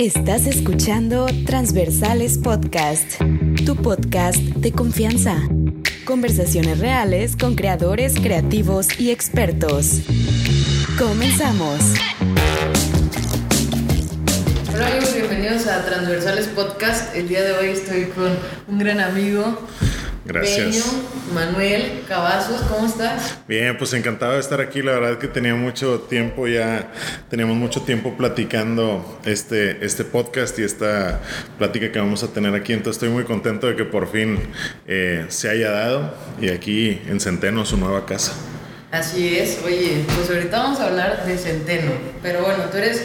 Estás escuchando Transversales Podcast, tu podcast de confianza. Conversaciones reales con creadores creativos y expertos. Comenzamos. Hola amigos, bienvenidos a Transversales Podcast. El día de hoy estoy con un gran amigo, Gracias. Peño, Manuel Cavazos, ¿cómo estás? Bien, pues encantado de estar aquí. La verdad que tenía mucho tiempo ya, teníamos mucho tiempo platicando este, este podcast y esta plática que vamos a tener aquí. Entonces estoy muy contento de que por fin eh, se haya dado y aquí en Centeno, su nueva casa. Así es, oye, pues ahorita vamos a hablar de Centeno, pero bueno, tú eres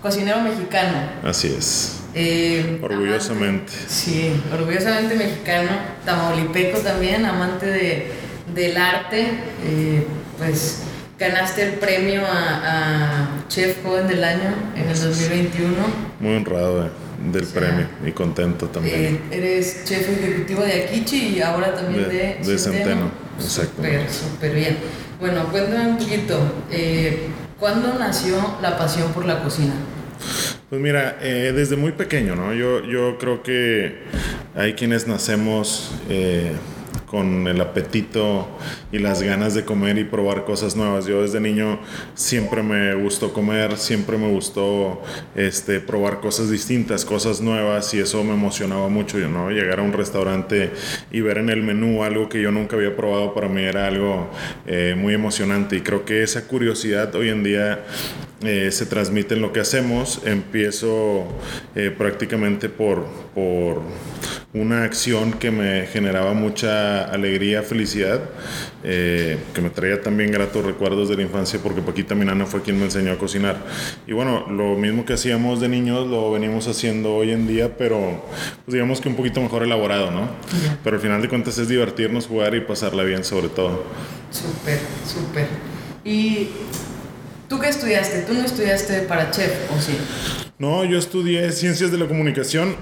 cocinero mexicano. Así es. Eh, Orgullosamente. amante- sí, orgullosamente mexicano, tamaulipeco también, amante de, del arte, eh, pues ganaste el premio a, a Chef Joven del Año en el 2021. Muy honrado de- del premio y contento también. Eh, eres chef ejecutivo de Akichi y ahora también De- de, de Centeno, Súper, exactamente. súper bien. Bueno, cuéntame un poquito, eh, ¿cuándo nació la pasión por la cocina? Pues mira, eh, desde muy pequeño, ¿no? Yo, yo creo que hay quienes nacemos eh, con el apetito y las ganas de comer y probar cosas nuevas. Yo desde niño siempre me gustó comer, siempre me gustó este, probar cosas distintas, cosas nuevas y eso me emocionaba mucho, ¿no? Llegar a un restaurante y ver en el menú algo que yo nunca había probado para mí era algo eh, muy emocionante y creo que esa curiosidad hoy en día eh, se transmite en lo que hacemos. Empiezo eh, prácticamente por, por una acción que me generaba mucha alegría, felicidad, eh, que me traía también gratos recuerdos de la infancia porque Paquita Minana fue quien me enseñó a cocinar. Y bueno, lo mismo que hacíamos de niños lo venimos haciendo hoy en día, pero pues digamos que un poquito mejor elaborado, ¿no? Pero al final de cuentas es divertirnos, jugar y pasarla bien sobre todo. Súper, súper. ¿Y tú qué estudiaste? ¿Tú no estudiaste para chef o sí? No, yo estudié ciencias de la comunicación,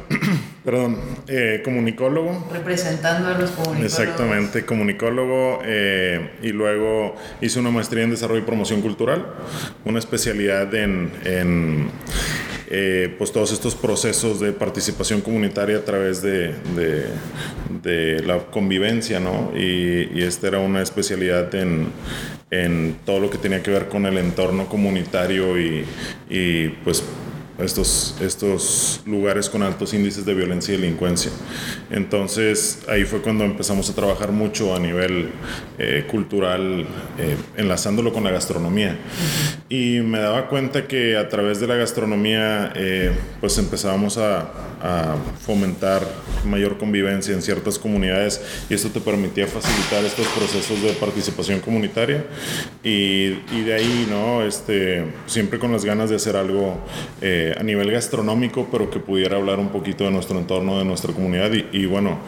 perdón, eh, comunicólogo. Representando a los comunicólogos. Exactamente, comunicólogo eh, y luego hice una maestría en desarrollo y promoción cultural, una especialidad en, en, eh, pues todos estos procesos de participación comunitaria a través de, de- de la convivencia, ¿no? Y, y esta era una especialidad en, en todo lo que tenía que ver con el entorno comunitario y, y pues estos, estos lugares con altos índices de violencia y delincuencia. Entonces ahí fue cuando empezamos a trabajar mucho a nivel eh, cultural, eh, enlazándolo con la gastronomía. Y me daba cuenta que a través de la gastronomía eh, pues empezábamos a, a fomentar mayor convivencia en ciertas comunidades y esto te permitía facilitar estos procesos de participación comunitaria y, y de ahí, ¿no? Este, siempre con las ganas de hacer algo eh, a nivel gastronómico, pero que pudiera hablar un poquito de nuestro entorno, de nuestra comunidad y, y bueno,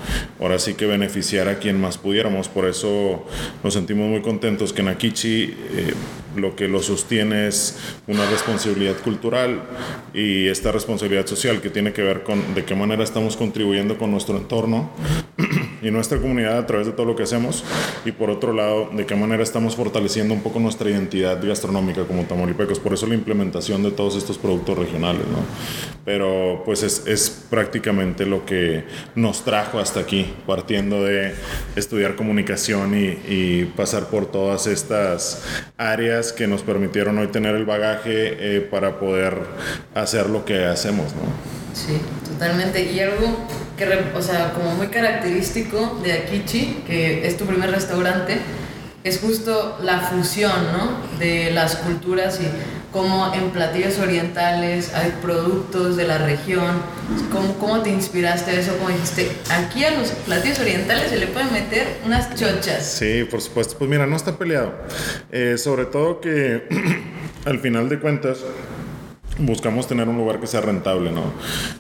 ahora sí que beneficiar a quien más pudiéramos. Por eso nos sentimos muy contentos que en Akichi eh, lo que lo sostiene es una responsabilidad cultural y esta responsabilidad social que tiene que ver con de qué manera estamos contribuyendo con nuestro entorno y nuestra comunidad a través de todo lo que hacemos y por otro lado de qué manera estamos fortaleciendo un poco nuestra identidad gastronómica como tamaulipecos por eso la implementación de todos estos productos regionales ¿no? pero pues es, es prácticamente lo que nos trajo hasta aquí partiendo de estudiar comunicación y, y pasar por todas estas áreas que nos permitieron hoy tener el bagaje eh, para poder hacer lo que hacemos ¿no? Sí, totalmente. Y algo o sea, como muy característico de Akichi, que es tu primer restaurante, es justo la fusión, ¿no? De las culturas y como en platillos orientales hay productos de la región. ¿Cómo, cómo te inspiraste eso? ¿Cómo dijiste, aquí a los platillos orientales se le pueden meter unas chochas? Sí, por supuesto. Pues mira, no está peleado. Eh, sobre todo que al final de cuentas buscamos tener un lugar que sea rentable, ¿no?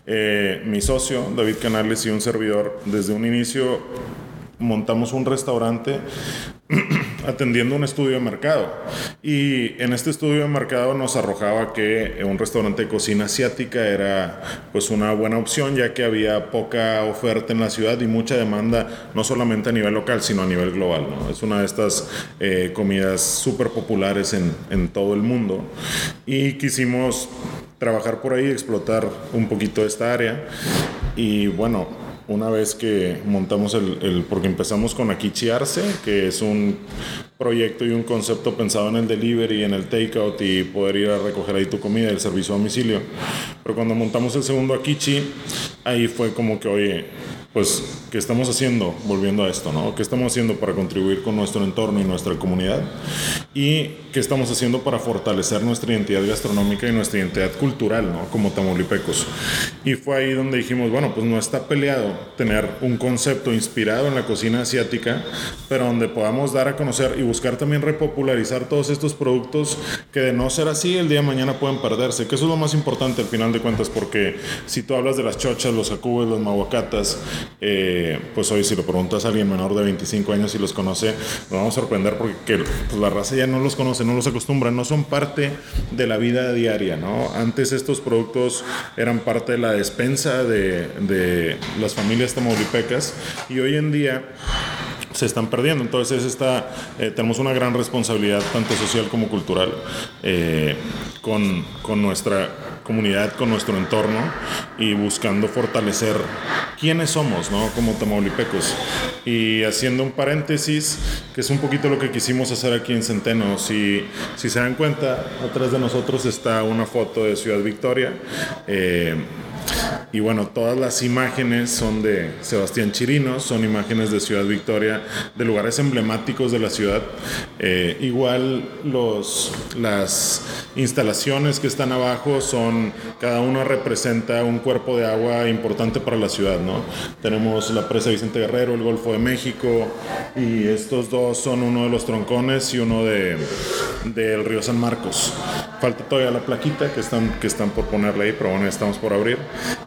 Eh, mi socio, David Canales, y un servidor, desde un inicio montamos un restaurante atendiendo un estudio de mercado. Y en este estudio de mercado nos arrojaba que un restaurante de cocina asiática era pues una buena opción ya que había poca oferta en la ciudad y mucha demanda no solamente a nivel local sino a nivel global. ¿no? Es una de estas eh, comidas súper populares en, en todo el mundo y quisimos trabajar por ahí, explotar un poquito esta área. Y bueno, una vez que montamos el, el, porque empezamos con Akichi Arce, que es un proyecto y un concepto pensado en el delivery, en el takeout y poder ir a recoger ahí tu comida, el servicio a domicilio. Pero cuando montamos el segundo Akichi, ahí fue como que, oye, pues, ¿qué estamos haciendo volviendo a esto, no? ¿Qué estamos haciendo para contribuir con nuestro entorno y nuestra comunidad? ¿Y qué estamos haciendo para fortalecer nuestra identidad gastronómica y nuestra identidad cultural, ¿no? Como tamaulipecos. Y fue ahí donde dijimos, bueno, pues no está peleado tener un concepto inspirado en la cocina asiática, pero donde podamos dar a conocer y buscar también repopularizar todos estos productos que de no ser así, el día de mañana pueden perderse, que eso es lo más importante al final de cuentas, porque si tú hablas de las chochas, los acubes, los mahuacatas, eh, pues hoy si lo preguntas a alguien menor de 25 años y los conoce, nos vamos a sorprender porque pues, la raza ya no los conoce, no los acostumbra, no son parte de la vida diaria, ¿no? Antes estos productos eran parte de la despensa de, las familias tamaulipecas y hoy en día se están perdiendo. Entonces está, eh, tenemos una gran responsabilidad, tanto social como cultural, eh, con, con, nuestra comunidad, con nuestro entorno y buscando fortalecer quiénes somos, ¿no? Como tamaulipecos. Y haciendo un paréntesis, que es un poquito lo que quisimos hacer aquí en Centeno. Si, si se dan cuenta, atrás de nosotros está una foto de Ciudad Victoria. Eh, y bueno, todas las imágenes son de Sebastián Chirino, son imágenes de Ciudad Victoria, de lugares emblemáticos de la ciudad. Eh, igual los, las instalaciones que están abajo son, cada una representa un cuerpo de agua importante para la ciudad, ¿no? Tenemos la presa Vicente Guerrero, el Golfo de México, y estos dos son uno de los troncones y uno de, del río San Marcos. Falta todavía la plaquita que están, que están por ponerle ahí, pero bueno, estamos por abrir.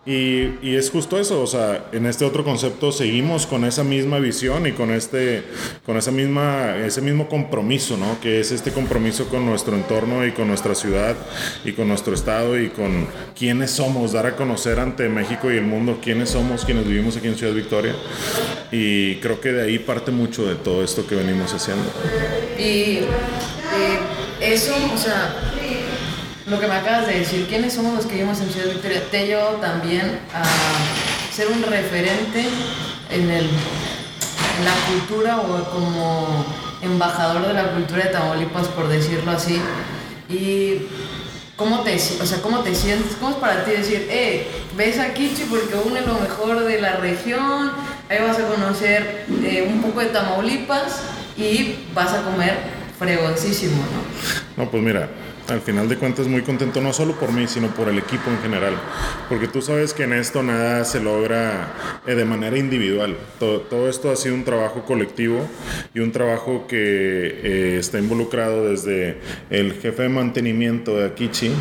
Y, y, es justo eso, o sea, en este otro concepto seguimos con esa misma visión y con este, con esa misma, ese mismo compromiso, ¿no? Que es este compromiso con nuestro entorno y con nuestra ciudad y con nuestro estado y con quiénes somos, dar a conocer ante México y el mundo quiénes somos, quienes vivimos aquí en Ciudad Victoria. Y creo que de ahí parte mucho de todo esto que venimos haciendo. Y eso, o sea, lo que me acabas de decir, ¿quiénes somos los que vivimos en Ciudad Victoria? Te llevo también a ser un referente en, el, la cultura o como embajador de la cultura de Tamaulipas, por decirlo así. Y ¿cómo te, o sea, ¿cómo te sientes? ¿Cómo es para ti decir, eh, ves a Kichi porque une lo mejor de la región, ahí vas a conocer eh, un poco de Tamaulipas y vas a comer fregoncísimo, ¿no? No, pues mira, al final de cuentas muy contento, no solo por mí, sino por el equipo en general. Porque tú sabes que en esto nada se logra eh, de manera individual. Todo, todo, esto ha sido un trabajo colectivo y un trabajo que eh, está involucrado desde el jefe de mantenimiento de Akichi,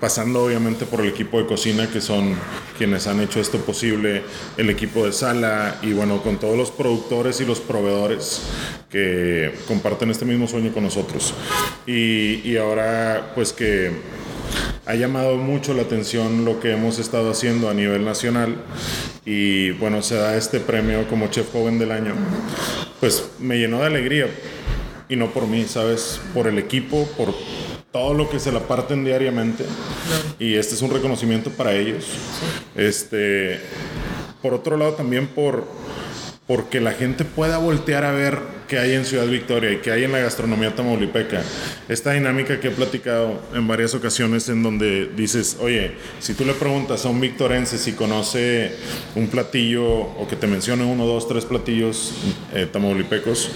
pasando obviamente por el equipo de cocina, que son quienes han hecho esto posible, el equipo de sala y bueno, con todos los productores y los proveedores que comparten este mismo sueño con nosotros. Y, y ahora pues que ha llamado mucho la atención lo que hemos estado haciendo a nivel nacional y bueno, se da este premio como chef joven del año, pues me llenó de alegría y no por mí, ¿sabes? Por el equipo, por todo lo que se la parten diariamente y este es un reconocimiento para ellos. Este, por otro lado también por porque la gente pueda voltear a ver qué hay en Ciudad Victoria y qué hay en la gastronomía tamaulipeca. Esta dinámica que he platicado en varias ocasiones en donde dices, oye, si tú le preguntas a un victorense si conoce un platillo o que te mencione uno, dos, tres platillos eh, tamaulipecos,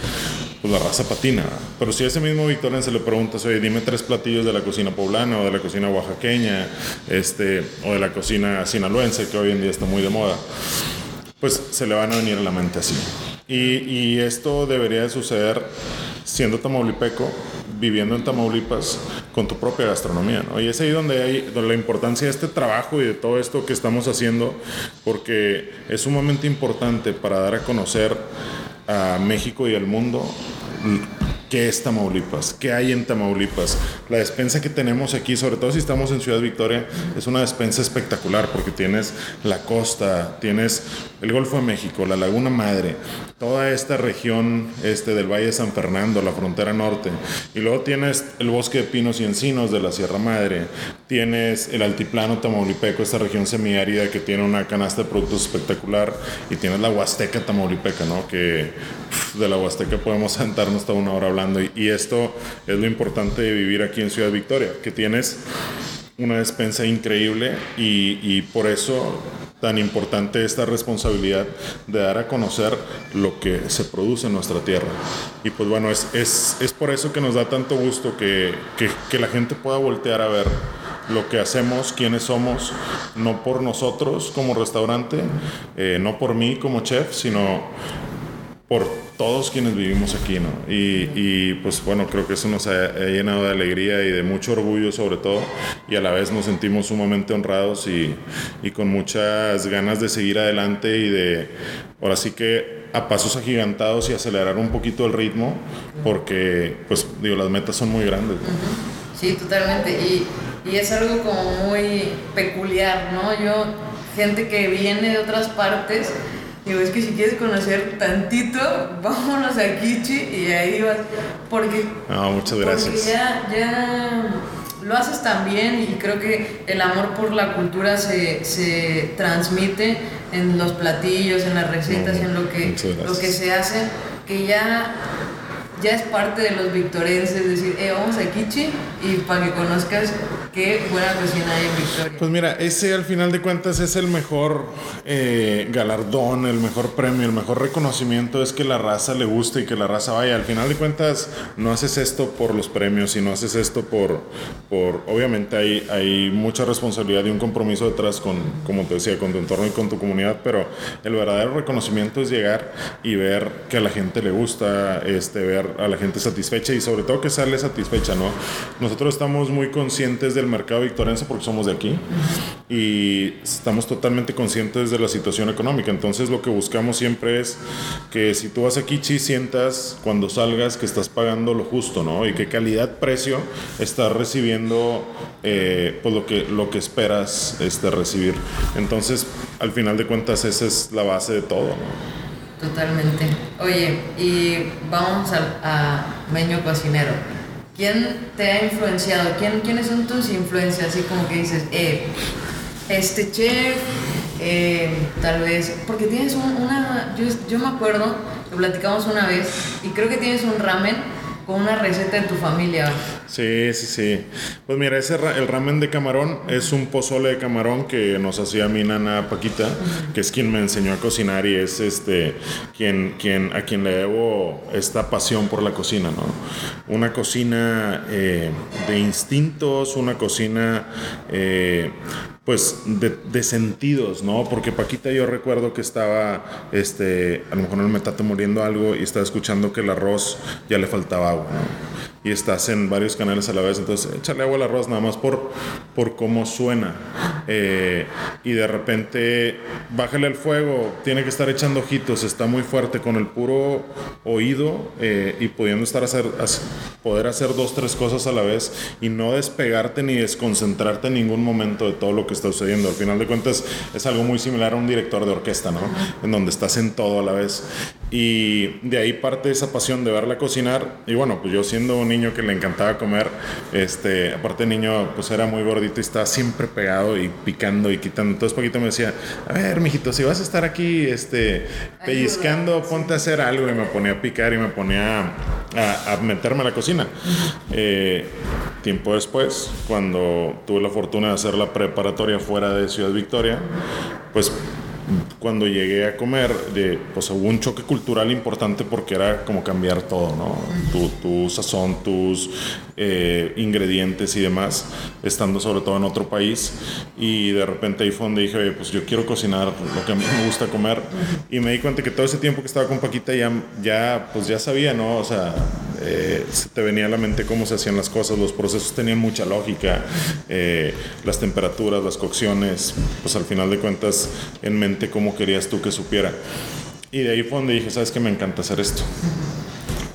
pues la raza patina. Pero si a ese mismo victorense le preguntas, oye, dime tres platillos de la cocina poblana o de la cocina oaxaqueña, este, o de la cocina sinaloense, que hoy en día está muy de moda pues se le van a venir a la mente así. Y, esto debería de suceder siendo tamaulipeco, viviendo en Tamaulipas, con tu propia gastronomía, ¿no? Y es ahí donde hay la importancia de este trabajo y de todo esto que estamos haciendo, porque es sumamente importante para dar a conocer a México y al mundo qué es Tamaulipas, qué hay en Tamaulipas. La despensa que tenemos aquí, sobre todo si estamos en Ciudad Victoria, es una despensa espectacular porque tienes la costa, tienes el Golfo de México, la Laguna Madre, toda esta región este, del Valle de San Fernando, la frontera norte, y luego tienes el bosque de pinos y encinos de la Sierra Madre, tienes el altiplano tamaulipeco, esta región semiárida que tiene una canasta de productos espectacular, y tienes la Huasteca tamaulipeca, ¿no? Que de la Huasteca podemos sentarnos hasta una hora hablando, y, esto es lo importante de vivir aquí en Ciudad Victoria, que tienes una despensa increíble y, y, por eso tan importante esta responsabilidad de dar a conocer lo que se produce en nuestra tierra. Y pues bueno, es, es, es por eso que nos da tanto gusto que, que, que la gente pueda voltear a ver lo que hacemos, quiénes somos, no por nosotros como restaurante, eh, no por mí como chef, sino por todos quienes vivimos aquí, ¿no? Y, y, pues bueno, creo que eso nos ha, ha, llenado de alegría y de mucho orgullo sobre todo, y a la vez nos sentimos sumamente honrados y, y con muchas ganas de seguir adelante y de, ahora sí que a pasos agigantados y acelerar un poquito el ritmo, porque pues digo, las metas son muy grandes. ¿no? Sí, totalmente, y, y es algo como muy peculiar, ¿no? Yo, gente que viene de otras partes, Digo, es que si quieres conocer tantito, vámonos a Kichi y ahí vas. Porque. No, muchas gracias. Porque ya, ya lo haces tan bien y creo que el amor por la cultura se, se transmite en los platillos, en las recetas, no, en lo que, lo que se hace, que ya ya es parte de los victorenses, decir, eh, vamos a Kichi y para que conozcas qué buena cocina en Victoria. Pues mira, ese al final de cuentas es el mejor eh, galardón, el mejor premio, el mejor reconocimiento es que la raza le guste y que la raza vaya. Al final de cuentas no haces esto por los premios y no haces esto por, por obviamente hay, hay mucha responsabilidad y un compromiso detrás con, como te decía, con tu entorno y con tu comunidad, pero el verdadero reconocimiento es llegar y ver que a la gente le gusta, este, ver a la gente satisfecha y sobre todo que sale satisfecha, ¿no? Nosotros estamos muy conscientes del mercado victorense porque somos de aquí y estamos totalmente conscientes de la situación económica. Entonces lo que buscamos siempre es que si tú vas a Kichi sientas cuando salgas que estás pagando lo justo, ¿no? Y qué calidad-precio estás recibiendo eh, pues lo que, lo que esperas este, recibir. Entonces, al final de cuentas, esa es la base de todo, ¿no? Totalmente. Oye, y vamos a Meño Cocinero. ¿Quién te ha influenciado? ¿Quién, ¿Quiénes son tus influencias? Así como que dices, eh, este chef, eh, tal vez, porque tienes un, una, yo, yo me acuerdo, lo platicamos una vez, y creo que tienes un ramen con una receta de tu familia. Sí, sí, sí. Pues mira, ese el ramen de camarón es un pozole de camarón que nos hacía mi nana Paquita, que es quien me enseñó a cocinar y es este quien, quien a quien le debo esta pasión por la cocina, ¿no? Una cocina eh, de instintos, una cocina eh, pues de, de, sentidos, ¿no? Porque Paquita yo recuerdo que estaba, este, a lo mejor en el metate muriendo algo y estaba escuchando que el arroz ya le faltaba agua, ¿no? Y estás en varios canales a la vez, entonces échale agua al arroz nada más por, por cómo suena. Eh, y de repente, bájale el fuego, tiene que estar echando ojitos, está muy fuerte con el puro oído eh, y pudiendo estar hacer, poder hacer dos, tres cosas a la vez y no despegarte ni desconcentrarte en ningún momento de todo lo que está sucediendo. Al final de cuentas es algo muy similar a un director de orquesta, ¿no? En donde estás en todo a la vez. Y de ahí parte esa pasión de verla cocinar. Y bueno, pues yo siendo un niño que le encantaba comer, este, aparte de niño, pues era muy gordito y estaba siempre pegado y picando y quitando. Entonces Paquito me decía, a ver, mijito, si vas a estar aquí este, pellizcando, ponte a hacer algo. Y me ponía a picar y me ponía a, a meterme a la cocina. Eh, tiempo después, cuando tuve la fortuna de hacer la preparatoria fuera de Ciudad Victoria, pues cuando llegué a comer, de, pues hubo un choque cultural importante porque era como cambiar todo, ¿no? Tu, tu sazón, tus eh, ingredientes y demás, estando sobre todo en otro país. Y de repente ahí fue donde dije, pues yo quiero cocinar lo que me gusta comer. Y me di cuenta que todo ese tiempo que estaba con Paquita ya, ya pues ya sabía, ¿no? O sea, eh, te venía a la mente cómo se hacían las cosas, los procesos tenían mucha lógica, eh, las temperaturas, las cocciones, pues al final de cuentas en mente cómo querías tú que supiera. Y de ahí fue donde dije, sabes que me encanta hacer esto.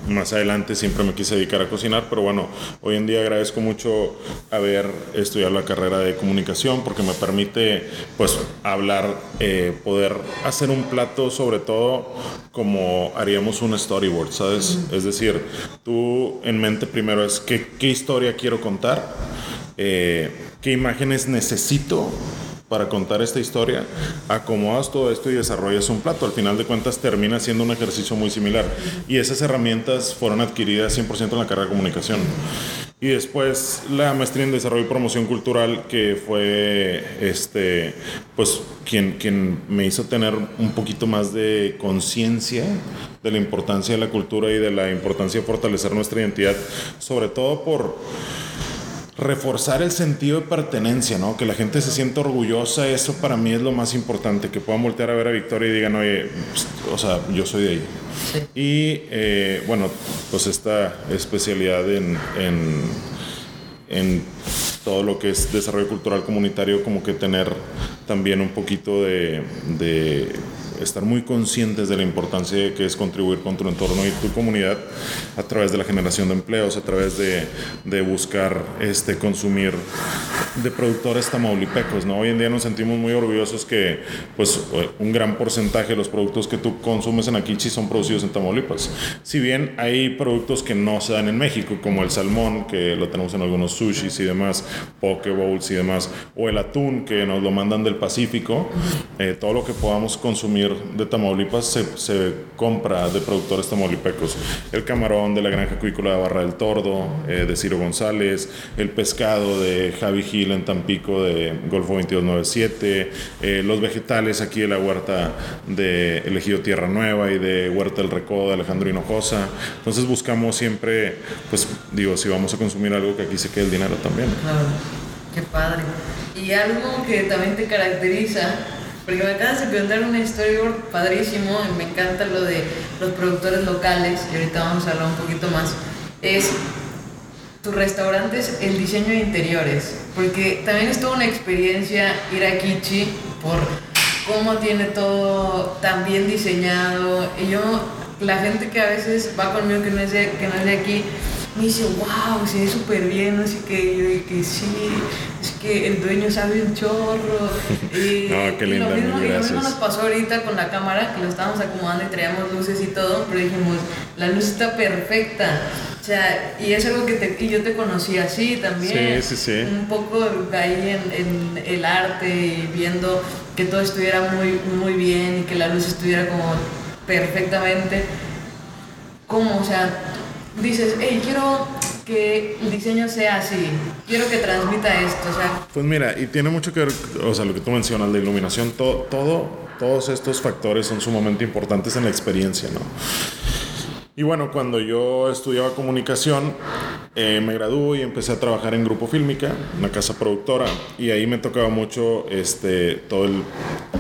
Más adelante siempre me quise dedicar a cocinar, pero bueno, hoy en día agradezco mucho haber estudiado la carrera de comunicación porque me permite pues hablar, eh, poder hacer un plato sobre todo como haríamos un storyboard, ¿sabes? Es decir, tú en mente primero es qué, qué historia quiero contar, eh, qué imágenes necesito para contar esta historia, acomodas todo esto y desarrollas un plato. Al final de cuentas termina siendo un ejercicio muy similar. Y esas herramientas fueron adquiridas 100% en la carrera de comunicación. Y después la maestría en desarrollo y promoción cultural, que fue este, pues, quien, quien me hizo tener un poquito más de conciencia de la importancia de la cultura y de la importancia de fortalecer nuestra identidad, sobre todo por reforzar el sentido de pertenencia, ¿no? Que la gente se sienta orgullosa, eso para mí es lo más importante, que puedan voltear a ver a Victoria y digan, oye, pues, o sea, yo soy de ahí. Y eh, bueno, pues esta especialidad en, en, en, todo lo que es desarrollo cultural comunitario, como que tener también un poquito de, de estar muy conscientes de la importancia de que es contribuir con tu entorno y tu comunidad a través de la generación de empleos, a través de, de buscar este, consumir de productores tamaulipecos. ¿no? Hoy en día nos sentimos muy orgullosos que pues, un gran porcentaje de los productos que tú consumes en Akichi son producidos en Tamaulipas. Si bien hay productos que no se dan en México, como el salmón, que lo tenemos en algunos sushis y demás, poke bowls y demás, o el atún, que nos lo mandan del Pacífico, eh, todo lo que podamos consumir de Tamaulipas se, se, compra de productores tamaulipecos. El camarón de la granja acuícola de Barra del Tordo, eh, de Ciro González, el pescado de Javi Gil en Tampico de Golfo 2297, eh, los vegetales aquí de la huerta de Elegido Tierra Nueva y de Huerta del Recodo de Alejandro Hinojosa. Entonces buscamos siempre, pues digo, si vamos a consumir algo que aquí se quede el dinero también. Claro, qué padre. Y algo que también te caracteriza porque me acabas de preguntar un storyboard padrísimo y me encanta lo de los productores locales y ahorita vamos a hablar un poquito más. Es tu restaurante es el diseño de interiores, porque también es toda una experiencia ir a Kichi por cómo tiene todo tan bien diseñado. Y yo, la gente que a veces va conmigo que no es de, que no es de aquí, me dice, wow, se ve súper bien, así que yo que sí, es que el dueño sabe un chorro. Y, no, qué linda, y lo, mismo, y lo mismo nos pasó ahorita con la cámara, que lo estábamos acomodando y traíamos luces y todo, pero dijimos, la luz está perfecta. O sea, y es algo que te, y yo te conocí así también. Sí, sí, sí. Un poco ahí en, en el arte y viendo que todo estuviera muy, muy bien y que la luz estuviera como perfectamente. ¿Cómo? O sea, dices, hey, quiero que el diseño sea así, quiero que transmita esto, o sea... Pues mira, y tiene mucho que ver, o sea, lo que tú mencionas, la iluminación, todo, todo, todos estos factores son sumamente importantes en la experiencia, ¿no? Y bueno, cuando yo estudiaba comunicación, eh, me gradué y empecé a trabajar en Grupo Fílmica, una casa productora, y ahí me tocaba mucho este, todo el,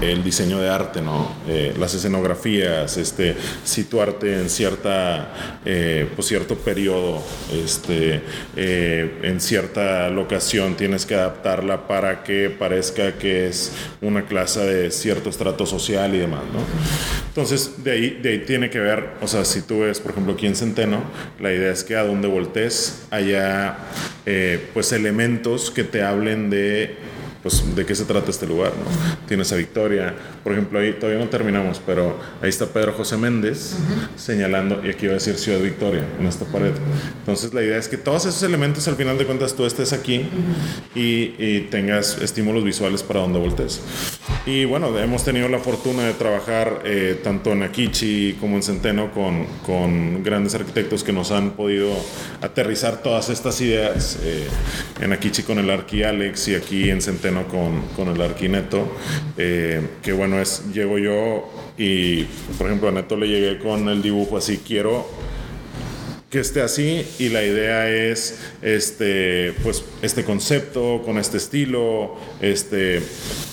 el diseño de arte, ¿no? Eh, las escenografías, este, situarte en cierta, eh, pues cierto periodo, este, eh, en cierta locación, tienes que adaptarla para que parezca que es una clase de cierto estrato social y demás, ¿no? Entonces, de ahí, de ahí tiene que ver, o sea, si tú ves, por ejemplo, aquí en Centeno, la idea es que a donde voltees haya, eh, pues, elementos que te hablen de pues de qué se trata este lugar, ¿no? Tienes a Victoria, por ejemplo, ahí todavía no terminamos, pero ahí está Pedro José Méndez señalando, y aquí va a decir Ciudad Victoria, en esta pared. Entonces la idea es que todos esos elementos al final de cuentas tú estés aquí y, y, tengas estímulos visuales para donde voltees. Y bueno, hemos tenido la fortuna de trabajar eh, tanto en Akichi como en Centeno con, con, grandes arquitectos que nos han podido aterrizar todas estas ideas. Eh, en Akichi con el Arqui Alex y aquí en Centeno con, con el Arquineto. Eh, que bueno, es, llego yo y por ejemplo a Neto le llegué con el dibujo así, quiero que esté así y la idea es este pues este concepto con este estilo este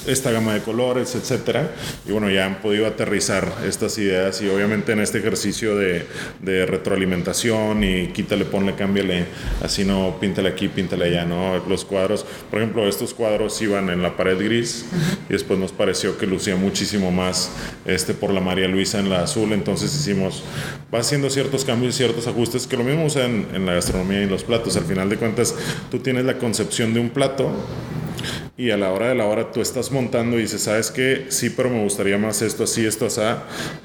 esta gama de colores, etcétera. Y bueno, ya han podido aterrizar estas ideas y obviamente en este ejercicio de, retroalimentación y quítale, ponle, cámbiale, así no, píntale aquí, píntale allá, ¿no? Los cuadros, por ejemplo, estos cuadros iban en la pared gris y después nos pareció que lucía muchísimo más este por la María Luisa en la azul, entonces hicimos, va haciendo ciertos cambios, ciertos ajustes, que lo mismo usa en, en la gastronomía y los platos, al final de cuentas tú tienes la concepción de un plato y a la hora de la hora tú estás montando y dices, ¿sabes qué? Sí, pero me gustaría más esto así, esto así.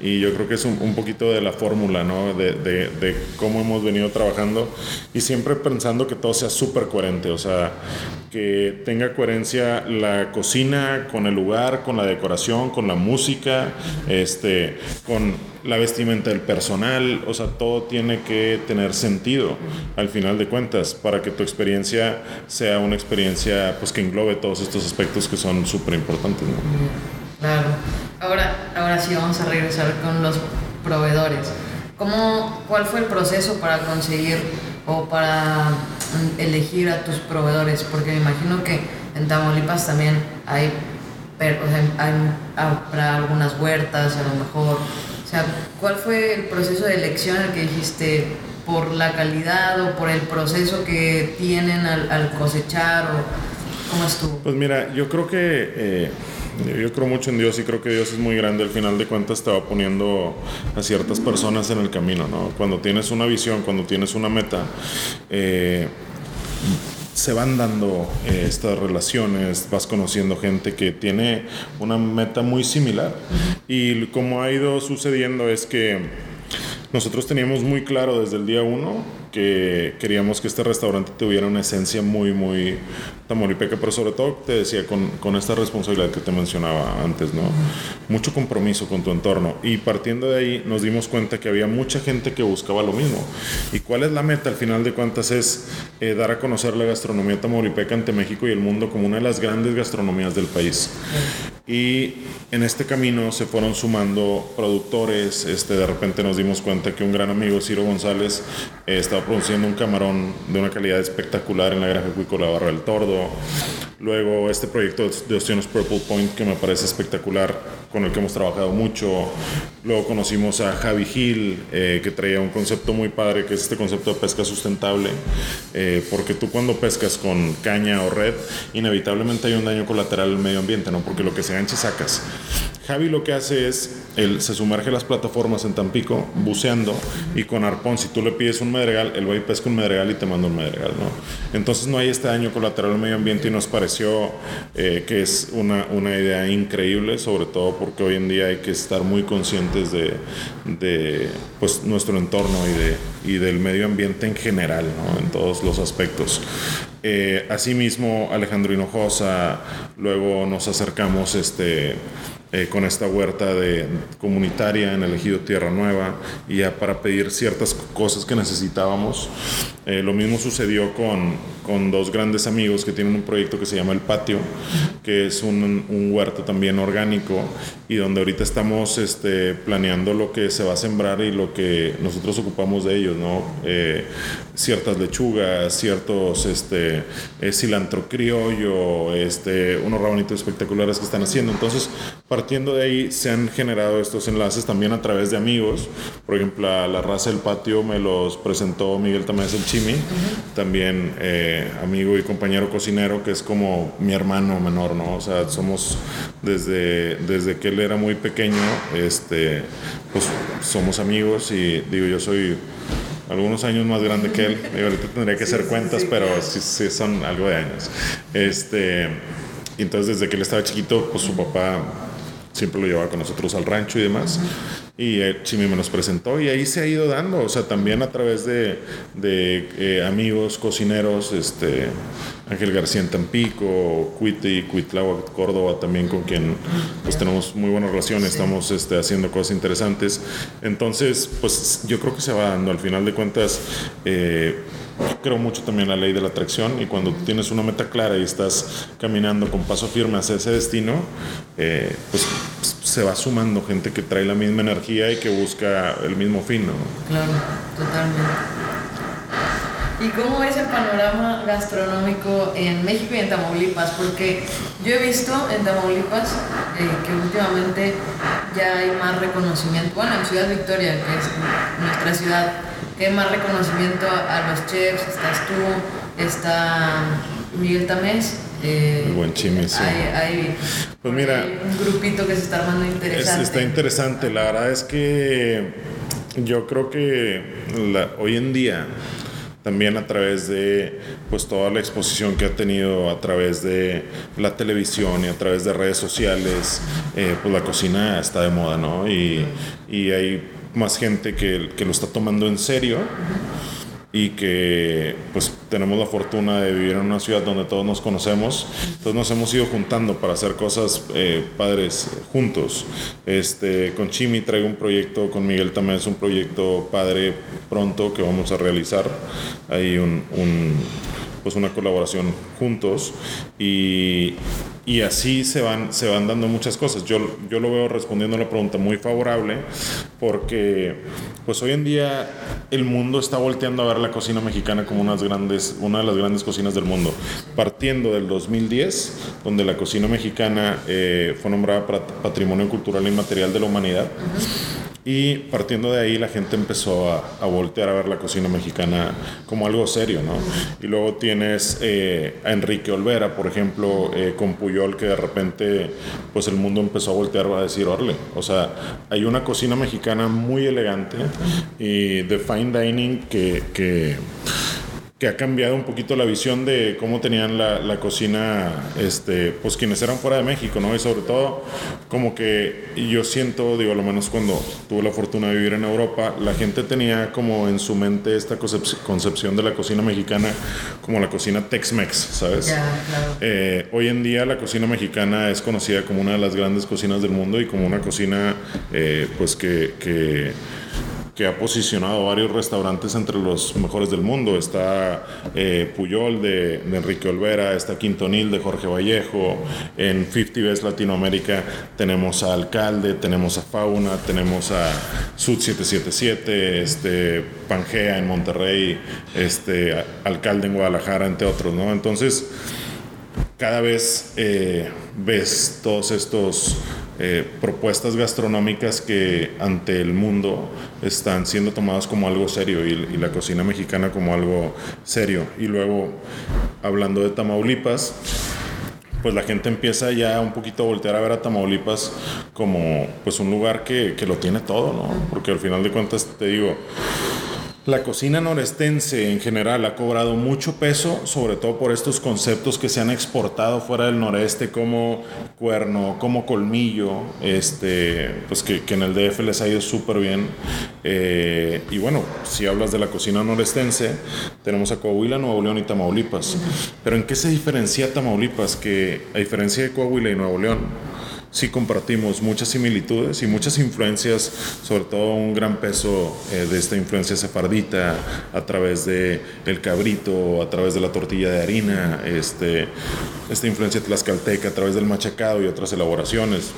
Y yo creo que es un, un poquito de la fórmula, ¿no? De, de, de, cómo hemos venido trabajando y siempre pensando que todo sea súper coherente, o sea, que tenga coherencia la cocina con el lugar, con la decoración, con la música, este, con la vestimenta del personal, o sea, todo tiene que tener sentido al final de cuentas para que tu experiencia sea una experiencia pues que englobe todos estos aspectos que son súper importantes. ¿no? Claro. Ahora, ahora sí vamos a regresar con los proveedores. ¿Cómo, ¿Cuál fue el proceso para conseguir o para mm, elegir a tus proveedores? Porque me imagino que en Tamaulipas también hay, o sea, hay habrá algunas huertas a lo mejor ¿cuál fue el proceso de elección el que dijiste por la calidad o por el proceso que tienen al, al cosechar o cómo estuvo? Pues mira, yo creo que eh, yo creo mucho en Dios y creo que Dios es muy grande. Al final de cuentas te va poniendo a ciertas personas en el camino, ¿no? Cuando tienes una visión, cuando tienes una meta. Eh, se van dando eh, estas relaciones, vas conociendo gente que tiene una meta muy similar. Y como ha ido sucediendo es que nosotros teníamos muy claro desde el día uno que queríamos que este restaurante tuviera una esencia muy, muy tamaulipeca, pero sobre todo, te decía, con, con, esta responsabilidad que te mencionaba antes, ¿no? Mucho compromiso con tu entorno. Y partiendo de ahí nos dimos cuenta que había mucha gente que buscaba lo mismo. ¿Y cuál es la meta? Al final de cuentas es eh, dar a conocer la gastronomía tamaulipeca ante México y el mundo como una de las grandes gastronomías del país. Y en este camino se fueron sumando productores, este, de repente nos dimos cuenta que un gran amigo, Ciro González, eh, estaba produciendo un camarón de una calidad espectacular en la granja Cuicola Barra del Tordo. Luego este proyecto de Oceanos Purple Point que me parece espectacular, con el que hemos trabajado mucho. Luego conocimos a Javi Gil, eh, que traía un concepto muy padre, que es este concepto de pesca sustentable, eh, porque tú cuando pescas con caña o red, inevitablemente hay un daño colateral al medio ambiente, ¿no? Porque lo que se gancha sacas. Javi lo que hace es, él se sumerge las plataformas en Tampico, buceando, y con arpón, si tú le pides un medregal, él va y pesca un medregal y te manda un medregal, ¿no? Entonces no hay este daño colateral al medio ambiente y nos pareció eh, que es una, una idea increíble, sobre todo porque hoy en día hay que estar muy conscientes de, de pues, nuestro entorno y, de, y del medio ambiente en general, ¿no? en todos los aspectos. Eh, asimismo, Alejandro Hinojosa, luego nos acercamos este, eh, con esta huerta de, comunitaria en el ejido Tierra Nueva y ya para pedir ciertas cosas que necesitábamos. Eh, lo mismo sucedió con, con, dos grandes amigos que tienen un proyecto que se llama El Patio, que es un, un huerto también orgánico y donde ahorita estamos este, planeando lo que se va a sembrar y lo que nosotros ocupamos de ellos, ¿no? Eh, ciertas lechugas, ciertos este, eh, cilantro criollo, este, unos rabanitos espectaculares que están haciendo. Entonces, partiendo de ahí, se han generado estos enlaces también a través de amigos. Por ejemplo, a la raza del patio me los presentó Miguel Tamés el Chimi, también eh, amigo y compañero cocinero, que es como mi hermano menor, ¿no? O sea, somos desde, desde que él era muy pequeño, este, pues somos amigos y digo, yo soy algunos años más grande que él. Y ahorita tendría que hacer cuentas, pero sí, sí, son algo de años. Este, entonces, desde que él estaba chiquito, pues su papá siempre lo llevaba con nosotros al rancho y demás. Y Chimi me nos presentó y ahí se ha ido dando, o sea, también a través de, de eh, amigos, cocineros, este, Ángel García en Tampico, Cuiti, Cuitláhuac, Córdoba, también con quien pues tenemos muy buenas relaciones, estamos este, haciendo cosas interesantes. Entonces, pues yo creo que se va dando, al final de cuentas, eh, creo mucho también en la ley de la atracción y cuando tienes una meta clara y estás caminando con paso firme hacia ese destino, eh, pues se va sumando gente que trae la misma energía y que busca el mismo fin, ¿no? Claro, totalmente. ¿Y cómo es el panorama gastronómico en México y en Tamaulipas? Porque yo he visto en Tamaulipas eh, que últimamente ya hay más reconocimiento, bueno, en Ciudad Victoria, que es nuestra ciudad, hay más reconocimiento a, los chefs, estás tú, está Miguel Tamés. Eh, el buen Chimi, sí. Hay, pues mira, un grupito que se está armando interesante. está interesante, la verdad es que yo creo que hoy en día también a través de pues toda la exposición que ha tenido a través de la televisión y a través de redes sociales, eh, pues la cocina está de moda, ¿no? Y, y hay más gente que, que, lo está tomando en serio y que pues tenemos la fortuna de vivir en una ciudad donde todos nos conocemos, entonces nos hemos ido juntando para hacer cosas eh, padres juntos. Este, con Chimi traigo un proyecto, con Miguel también es un proyecto padre pronto que vamos a realizar. Hay un pues una colaboración juntos y, y, así se van, se van dando muchas cosas. Yo, yo lo veo respondiendo a la pregunta muy favorable porque pues hoy en día el mundo está volteando a ver la cocina mexicana como unas grandes, una de las grandes cocinas del mundo. Partiendo del 2010, donde la cocina mexicana eh, fue nombrada Patrimonio Cultural Inmaterial de la Humanidad. Y partiendo de ahí la gente empezó a, voltear a ver la cocina mexicana como algo serio, ¿no? Y luego tienes eh, a Enrique Olvera, por ejemplo, eh, con Puyol, que de repente pues el mundo empezó a voltear a decir, orle, o sea, hay una cocina mexicana muy elegante y de fine dining que que ha cambiado un poquito la visión de cómo tenían la, la, cocina, este, pues quienes eran fuera de México, ¿no? Y sobre todo, como que yo siento, digo, lo menos cuando tuve la fortuna de vivir en Europa, la gente tenía como en su mente esta concepción de la cocina mexicana como la cocina Tex-Mex, ¿sabes? claro. eh, hoy en día la cocina mexicana es conocida como una de las grandes cocinas del mundo y como una cocina, eh, pues que, que que ha posicionado varios restaurantes entre los mejores del mundo. Está eh, Puyol de, Enrique Olvera, está Quintonil de Jorge Vallejo, en 50 Best Latinoamérica tenemos a Alcalde, tenemos a Fauna, tenemos a Sud 777, este, Pangea en Monterrey, este, Alcalde en Guadalajara, entre otros, ¿no? Entonces, cada vez eh, ves todos estos eh, propuestas gastronómicas que ante el mundo están siendo tomadas como algo serio y, la cocina mexicana como algo serio. Y luego, hablando de Tamaulipas, pues la gente empieza ya un poquito a voltear a ver a Tamaulipas como pues un lugar que, que lo tiene todo, ¿no? Porque al final de cuentas te digo, la cocina norestense en general ha cobrado mucho peso, sobre todo por estos conceptos que se han exportado fuera del noreste como cuerno, como colmillo, este, pues que, en el DF les ha ido súper bien. Eh, y bueno, si hablas de la cocina norestense, tenemos a Coahuila, Nuevo León y Tamaulipas. Pero ¿en qué se diferencia Tamaulipas? Que a diferencia de Coahuila y Nuevo León, sí compartimos muchas similitudes y muchas influencias, sobre todo un gran peso eh, de esta influencia sefardita a través de el cabrito, a través de la tortilla de harina, este, esta influencia tlaxcalteca a través del machacado y otras elaboraciones.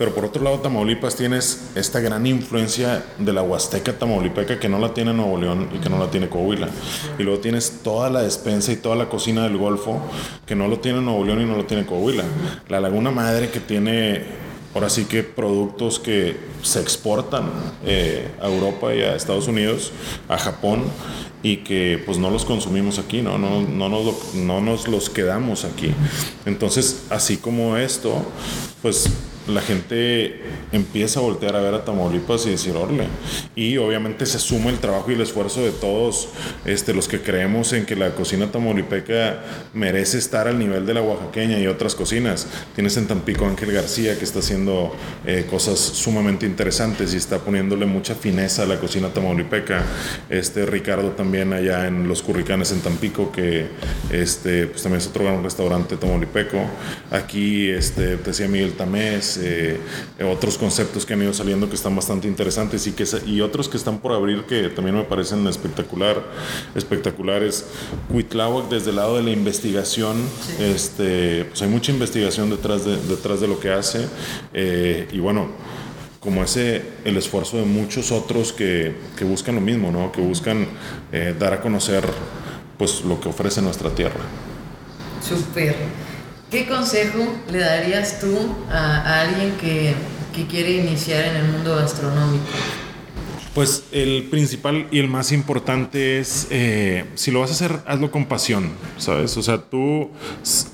Pero por otro lado, Tamaulipas tienes esta gran influencia de la Huasteca Tamaulipeca que no la tiene Nuevo León y que no la tiene Coahuila. Y luego tienes toda la despensa y toda la cocina del Golfo que no lo tiene Nuevo León y no lo tiene Coahuila. La Laguna Madre que tiene ahora sí que productos que se exportan eh, a Europa y a Estados Unidos, a Japón, y que pues no los consumimos aquí, ¿no? No, no, nos, no nos los quedamos aquí. Entonces, así como esto, pues la gente empieza a voltear a ver a Tamaulipas y decir, orle. Y obviamente se suma el trabajo y el esfuerzo de todos este, los que creemos en que la cocina tamaulipeca merece estar al nivel de la oaxaqueña y otras cocinas. Tienes en Tampico Ángel García que está haciendo eh, cosas sumamente interesantes y está poniéndole mucha fineza a la cocina tamaulipeca. Este Ricardo también allá en Los Curricanes en Tampico que este, pues también es otro gran restaurante tamaulipeco. Aquí este, te decía Miguel Tamés, eh, otros conceptos que han ido saliendo que están bastante interesantes y, que, y otros que están por abrir que también me parecen espectacular, espectaculares. Cuitláhuac desde el lado de la investigación, este, pues hay mucha investigación detrás de, detrás de lo que hace eh, y bueno, como ese, el esfuerzo de muchos otros que, que buscan lo mismo, ¿no? Que buscan eh, dar a conocer pues lo que ofrece nuestra tierra. Súper. ¿Qué consejo le darías tú a, alguien que, que quiere iniciar en el mundo gastronómico? Pues el principal y el más importante es, eh, si lo vas a hacer, hazlo con pasión, ¿sabes? O sea, tú,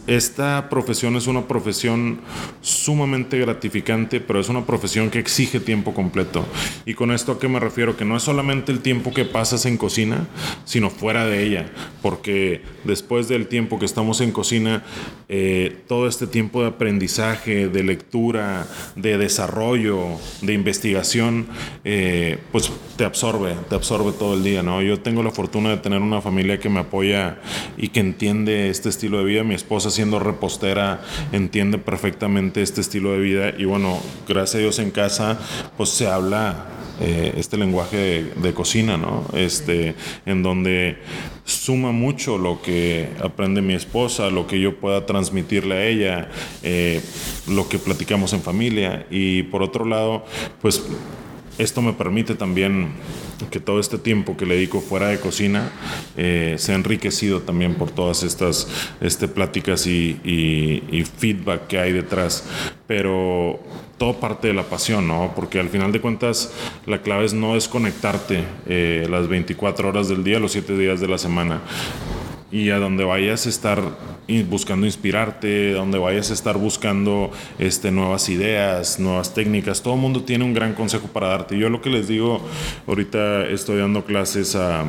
esta profesión es una profesión sumamente gratificante, pero es una profesión que exige tiempo completo. Y con esto a qué me refiero, que no es solamente el tiempo que pasas en cocina, sino fuera de ella, porque después del tiempo que estamos en cocina, eh, todo este tiempo de aprendizaje, de lectura, de desarrollo, de investigación, eh, pues te absorbe, te absorbe todo el día, ¿no? Yo tengo la fortuna de tener una familia que me apoya y que entiende este estilo de vida. Mi esposa siendo repostera entiende perfectamente este estilo de vida y bueno, gracias a Dios en casa pues se habla eh, este lenguaje de, cocina, ¿no? Este, en donde suma mucho lo que aprende mi esposa, lo que yo pueda transmitirle a ella, eh, lo que platicamos en familia y por otro lado, pues esto me permite también que todo este tiempo que le dedico fuera de cocina eh, sea enriquecido también por todas estas este, pláticas y, feedback que hay detrás. Pero todo parte de la pasión, ¿no? Porque al final de cuentas la clave es no desconectarte eh, las 24 horas del día, los 7 días de la semana y a donde vayas a estar buscando inspirarte, donde vayas a estar buscando este, nuevas ideas, nuevas técnicas. Todo el mundo tiene un gran consejo para darte. Yo lo que les digo, ahorita estoy dando clases a,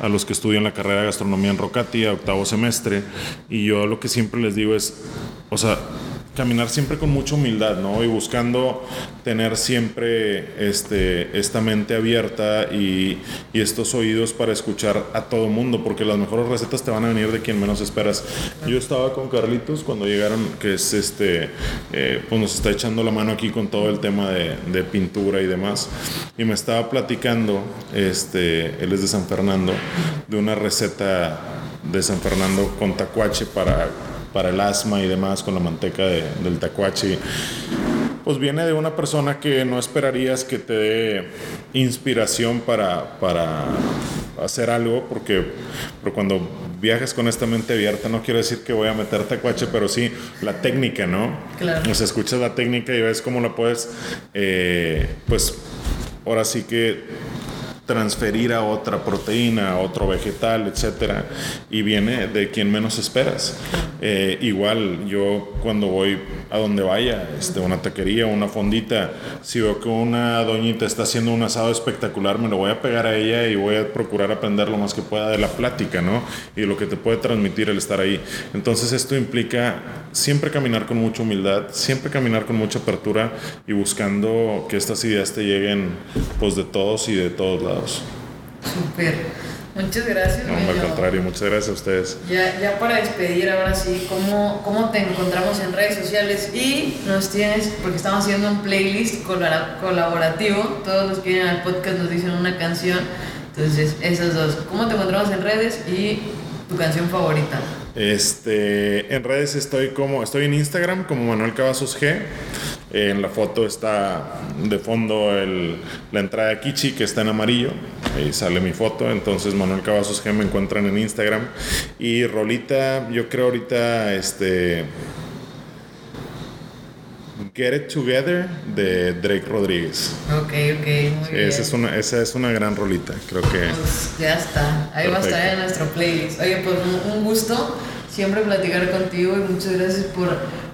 a los que estudian la carrera de gastronomía en Rocati, octavo semestre, y yo lo que siempre les digo es, o sea, caminar siempre con mucha humildad, ¿no? Y buscando tener siempre este, esta mente abierta y, y, estos oídos para escuchar a todo mundo, porque las mejores recetas te van a venir de quien menos esperas. Yo estaba con Carlitos cuando llegaron, que es este, eh, pues nos está echando la mano aquí con todo el tema de, de, pintura y demás, y me estaba platicando, este, él es de San Fernando, de una receta de San Fernando con tacuache para para el asma y demás con la manteca del tacuache. Pues viene de una persona que no esperarías que te dé inspiración para, para hacer algo, porque pero cuando viajes con esta mente abierta, no quiero decir que voy a meter tacuache, pero sí la técnica, ¿no? Claro. O sea, escuchas la técnica y ves cómo la puedes, eh, pues ahora sí que transferir a otra proteína, a otro vegetal, etcétera, y viene de quien menos esperas. Eh, igual yo cuando voy a donde vaya, este, una taquería, una fondita, si veo que una doñita está haciendo un asado espectacular, me lo voy a pegar a ella y voy a procurar aprender lo más que pueda de la plática, ¿no? Y lo que te puede transmitir el estar ahí. Entonces esto implica siempre caminar con mucha humildad, siempre caminar con mucha apertura y buscando que estas ideas te lleguen pues de todos y de todos lados. Súper. Muchas gracias. No, al contrario, muchas gracias a ustedes. Ya, ya para despedir, ahora sí, ¿cómo, ¿cómo te encontramos en redes sociales? Y nos tienes, porque estamos haciendo un playlist colaborativo, todos los que vienen al podcast nos dicen una canción, entonces esas dos. ¿Cómo te encontramos en redes y tu canción favorita? Este, en redes estoy como, estoy en Instagram como Manuel Cavazos G. En la foto está de fondo la entrada de Kichi que está en amarillo. Ahí sale mi foto. Entonces Manuel Cavazos G me encuentran en Instagram. Y Rolita, yo creo ahorita este Get It Together de Drake Rodríguez. Ok, ok, muy bien. Esa es, una, esa es una gran rolita, creo que. Pues ya está, ahí va a estar en nuestro playlist. Oye, pues un gusto siempre platicar contigo y muchas gracias por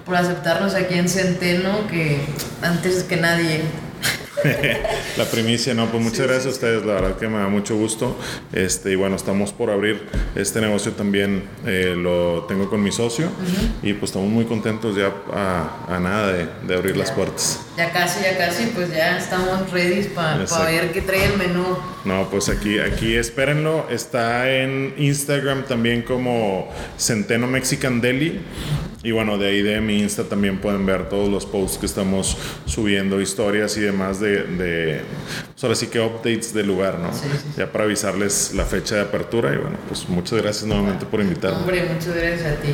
por aceptarnos aquí en Centeno, que antes que nadie. la primicia, no, pues muchas gracias a ustedes, la verdad que me da mucho gusto. Este, y bueno, estamos por abrir este negocio también, eh, lo tengo con mi socio y pues estamos muy contentos ya a, nada de, de abrir las puertas. Ya casi, ya casi, pues ya estamos ready para ver qué trae el menú. No, pues aquí, aquí espérenlo, está en Instagram también como Centeno Mexican Deli. Y bueno, de ahí de mi Insta también pueden ver todos los posts que estamos subiendo, historias y demás de, de pues ahora sí que updates del lugar, ¿no? Ya para avisarles la fecha de apertura y bueno, pues muchas gracias nuevamente por invitarme. Hombre, muchas gracias a ti.